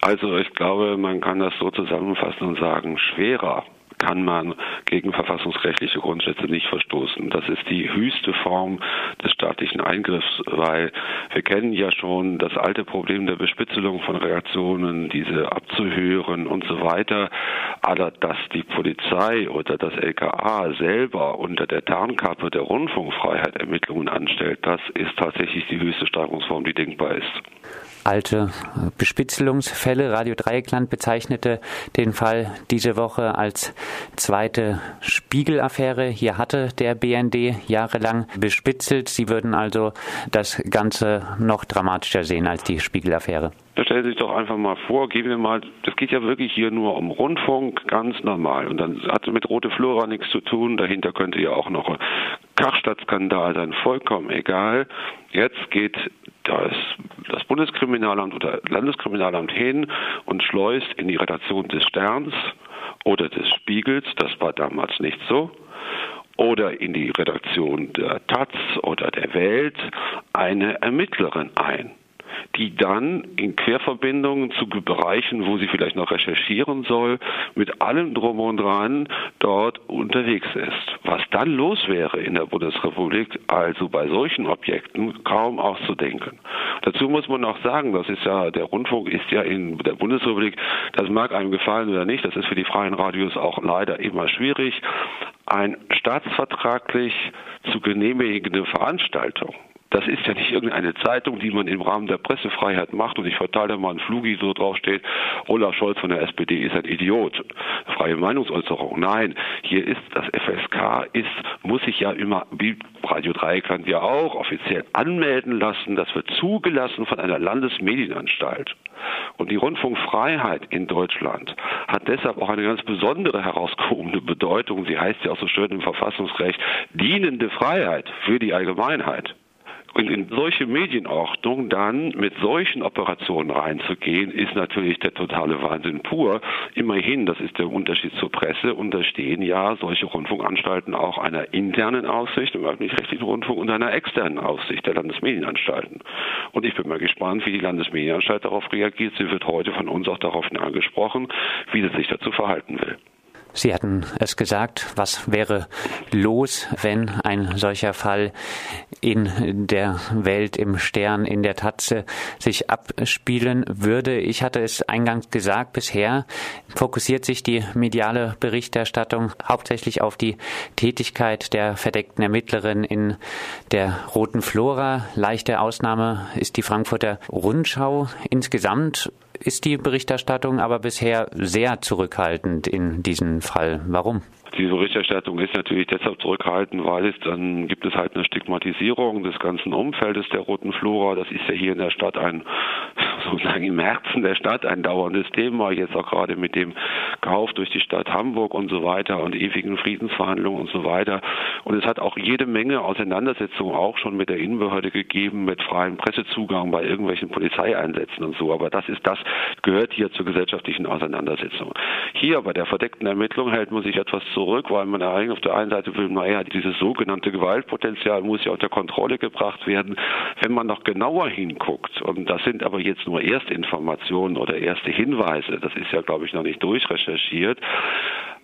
Also ich glaube, man kann das so zusammenfassen und sagen, schwerer kann man gegen verfassungsrechtliche Grundsätze nicht verstoßen. Das ist die höchste Form des staatlichen Eingriffs, weil wir kennen ja schon das alte Problem der Bespitzelung von Reaktionen, diese abzuhören und so weiter. Aber dass die Polizei oder das LKA selber unter der Tarnkappe der Rundfunkfreiheit Ermittlungen anstellt, das ist tatsächlich die höchste Steigerungsform, die denkbar ist alte Bespitzelungsfälle. Radio Dreieckland bezeichnete den Fall diese Woche als zweite Spiegelaffäre. Hier hatte der BND jahrelang bespitzelt. Sie würden also das Ganze noch dramatischer sehen als die Spiegelaffäre. Da stellen Sie sich doch einfach mal vor, geben wir mal, das geht ja wirklich hier nur um Rundfunk, ganz normal. Und dann hat es mit Rote Flora nichts zu tun. Dahinter könnte ja auch noch ein Karstadt-Skandal sein, vollkommen egal. Jetzt geht Bundeskriminalamt oder Landeskriminalamt hin und schleust in die Redaktion des Sterns oder des Spiegels, das war damals nicht so, oder in die Redaktion der Taz oder der Welt eine Ermittlerin ein die dann in Querverbindungen zu Bereichen, wo sie vielleicht noch recherchieren soll, mit allem drum und dran dort unterwegs ist. Was dann los wäre in der Bundesrepublik, also bei solchen Objekten, kaum auszudenken. Dazu muss man auch sagen, das ist ja, der Rundfunk ist ja in der Bundesrepublik, das mag einem gefallen oder nicht, das ist für die freien Radios auch leider immer schwierig, ein staatsvertraglich zu genehmigende Veranstaltung das ist ja nicht irgendeine Zeitung, die man im Rahmen der Pressefreiheit macht und ich verteile mal einen Flugi, so drauf steht, Olaf Scholz von der SPD ist ein Idiot. Freie Meinungsäußerung. Nein, hier ist das FSK, ist, muss sich ja immer, wie Radio Dreieckland ja auch, offiziell anmelden lassen. Das wird zugelassen von einer Landesmedienanstalt. Und die Rundfunkfreiheit in Deutschland hat deshalb auch eine ganz besondere herausgehobene Bedeutung. Sie heißt ja auch so schön im Verfassungsrecht, dienende Freiheit für die Allgemeinheit. Und in solche Medienordnung dann mit solchen Operationen reinzugehen, ist natürlich der totale Wahnsinn pur. Immerhin, das ist der Unterschied zur Presse, unterstehen ja solche Rundfunkanstalten auch einer internen Aufsicht im öffentlich-rechtlichen Rundfunk und einer externen Aufsicht der Landesmedienanstalten. Und ich bin mal gespannt, wie die Landesmedienanstalt darauf reagiert. Sie wird heute von uns auch darauf angesprochen, wie sie sich dazu verhalten will. Sie hatten es gesagt, was wäre los, wenn ein solcher Fall in der Welt, im Stern, in der Tatze sich abspielen würde. Ich hatte es eingangs gesagt, bisher fokussiert sich die mediale Berichterstattung hauptsächlich auf die Tätigkeit der verdeckten Ermittlerin in der Roten Flora. Leichte Ausnahme ist die Frankfurter Rundschau. Insgesamt ist die Berichterstattung aber bisher sehr zurückhaltend in diesem Fall. Warum? Diese Berichterstattung ist natürlich deshalb zurückhaltend, weil es dann gibt es halt eine Stigmatisierung des ganzen Umfeldes der Roten Flora. Das ist ja hier in der Stadt ein, sozusagen im Herzen der Stadt ein dauerndes Thema. Jetzt auch gerade mit dem Kauf durch die Stadt Hamburg und so weiter und ewigen Friedensverhandlungen und so weiter. Und es hat auch jede Menge Auseinandersetzungen auch schon mit der Innenbehörde gegeben, mit freiem Pressezugang bei irgendwelchen Polizeieinsätzen und so. Aber das ist das, gehört hier zur gesellschaftlichen Auseinandersetzung. Hier bei der verdeckten Ermittlung hält man sich etwas zurück zurück, weil man eigentlich auf der einen Seite will, naja, dieses sogenannte Gewaltpotenzial muss ja unter Kontrolle gebracht werden. Wenn man noch genauer hinguckt, und das sind aber jetzt nur Erstinformationen oder erste Hinweise, das ist ja, glaube ich, noch nicht durchrecherchiert,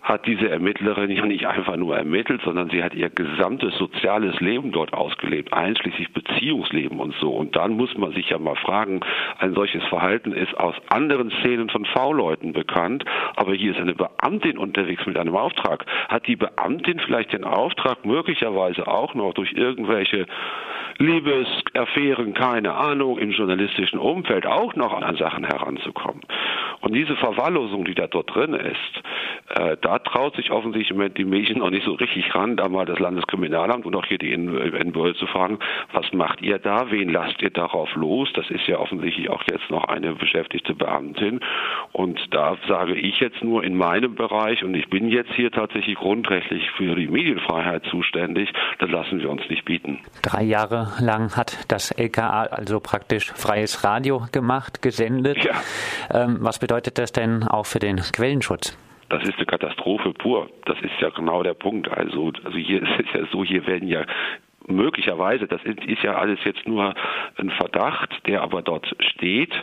hat diese Ermittlerin ja nicht einfach nur ermittelt, sondern sie hat ihr gesamtes soziales Leben dort ausgelebt, einschließlich Beziehungsleben und so. Und dann muss man sich ja mal fragen, ein solches Verhalten ist aus anderen Szenen von V-Leuten bekannt, aber hier ist eine Beamtin unterwegs mit einem Auftrag. Hat die Beamtin vielleicht den Auftrag, möglicherweise auch noch durch irgendwelche Liebesaffären, keine Ahnung, im journalistischen Umfeld auch noch an Sachen heranzukommen? Und diese Verwahrlosung, die da dort drin ist, äh, da traut sich offensichtlich im Moment die Medien noch nicht so richtig ran, da mal das Landeskriminalamt und auch hier die NBÖ zu fragen, was macht ihr da, wen lasst ihr darauf los? Das ist ja offensichtlich auch jetzt noch eine beschäftigte Beamtin. Und da sage ich jetzt nur in meinem Bereich, und ich bin jetzt hier tatsächlich grundrechtlich für die Medienfreiheit zuständig, das lassen wir uns nicht bieten. Drei Jahre lang hat das LKA also praktisch freies Radio gemacht, gesendet. Ja. Ähm, was bedeutet das denn auch für den Quellenschutz? Das ist eine Katastrophe pur. Das ist ja genau der Punkt. Also, also hier ist es ja so, hier werden ja möglicherweise, das ist, ist ja alles jetzt nur ein Verdacht, der aber dort steht,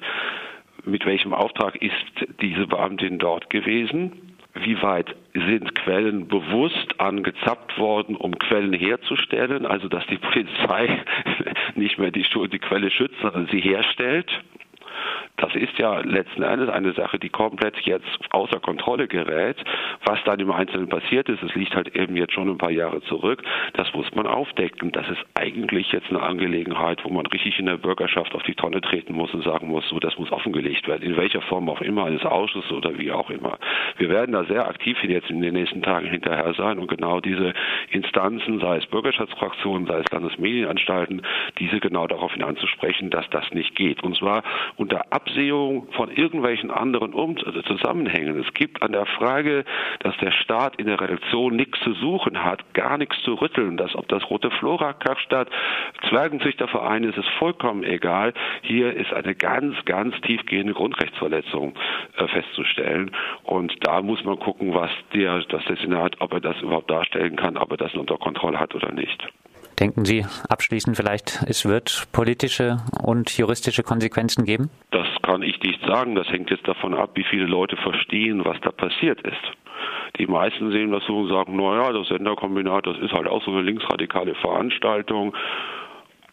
mit welchem Auftrag ist diese Beamtin dort gewesen? wie weit sind Quellen bewusst angezappt worden, um Quellen herzustellen, also dass die Polizei nicht mehr die, die Quelle schützt, sondern sie herstellt. Das ist ja letzten Endes eine Sache, die komplett jetzt außer Kontrolle gerät. Was dann im Einzelnen passiert ist, es liegt halt eben jetzt schon ein paar Jahre zurück, das muss man aufdecken. Das ist eigentlich jetzt eine Angelegenheit, wo man richtig in der Bürgerschaft auf die Tonne treten muss und sagen muss, so, das muss offengelegt werden, in welcher Form auch immer, eines Ausschusses oder wie auch immer. Wir werden da sehr aktiv jetzt in den nächsten Tagen hinterher sein und genau diese Instanzen, sei es Bürgerschaftsfraktionen, sei es Landesmedienanstalten, diese genau daraufhin anzusprechen, dass das nicht geht. Und zwar unter Absehung von irgendwelchen anderen um also Zusammenhängen. Es gibt an der Frage, dass der Staat in der Redaktion nichts zu suchen hat, gar nichts zu rütteln. Dass ob das Rote Flora, Karstadt, Zwergenzüchterverein ist, ist vollkommen egal. Hier ist eine ganz, ganz tiefgehende Grundrechtsverletzung äh, festzustellen. Und da muss man gucken, was der, dass der Senat, ob er das überhaupt darstellen kann, ob er das unter Kontrolle hat oder nicht. Denken Sie abschließend vielleicht, es wird politische und juristische Konsequenzen geben? Das kann ich nicht sagen. Das hängt jetzt davon ab, wie viele Leute verstehen, was da passiert ist. Die meisten sehen das so und sagen, naja, das Senderkombinat, das ist halt auch so eine linksradikale Veranstaltung.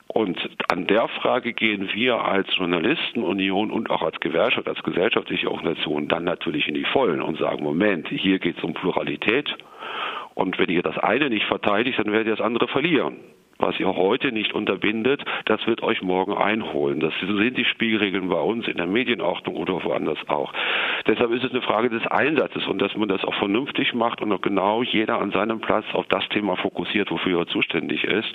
Und an der Frage gehen wir als Journalistenunion und auch als Gewerkschaft, als gesellschaftliche Organisation dann natürlich in die Vollen und sagen, Moment, hier geht es um Pluralität. Und wenn ihr das eine nicht verteidigt, dann werdet ihr das andere verlieren was ihr heute nicht unterbindet, das wird euch morgen einholen. Das sind die Spielregeln bei uns in der Medienordnung oder woanders auch. Deshalb ist es eine Frage des Einsatzes und dass man das auch vernünftig macht und auch genau jeder an seinem Platz auf das Thema fokussiert, wofür er zuständig ist.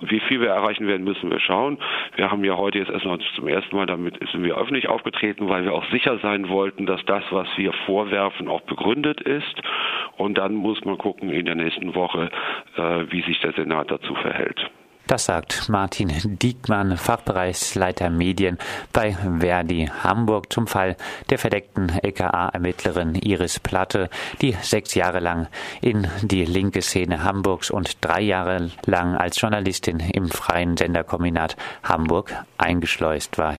Und wie viel wir erreichen werden, müssen wir schauen. Wir haben ja heute jetzt erstmal zum ersten Mal damit sind wir öffentlich aufgetreten, weil wir auch sicher sein wollten, dass das, was wir vorwerfen, auch begründet ist. Und dann muss man gucken in der nächsten Woche, äh, wie sich der Senat dazu verhält. Das sagt Martin Diekmann, Fachbereichsleiter Medien bei Verdi Hamburg zum Fall der verdeckten LKA-Ermittlerin Iris Platte, die sechs Jahre lang in die linke Szene Hamburgs und drei Jahre lang als Journalistin im freien Senderkombinat Hamburg eingeschleust war.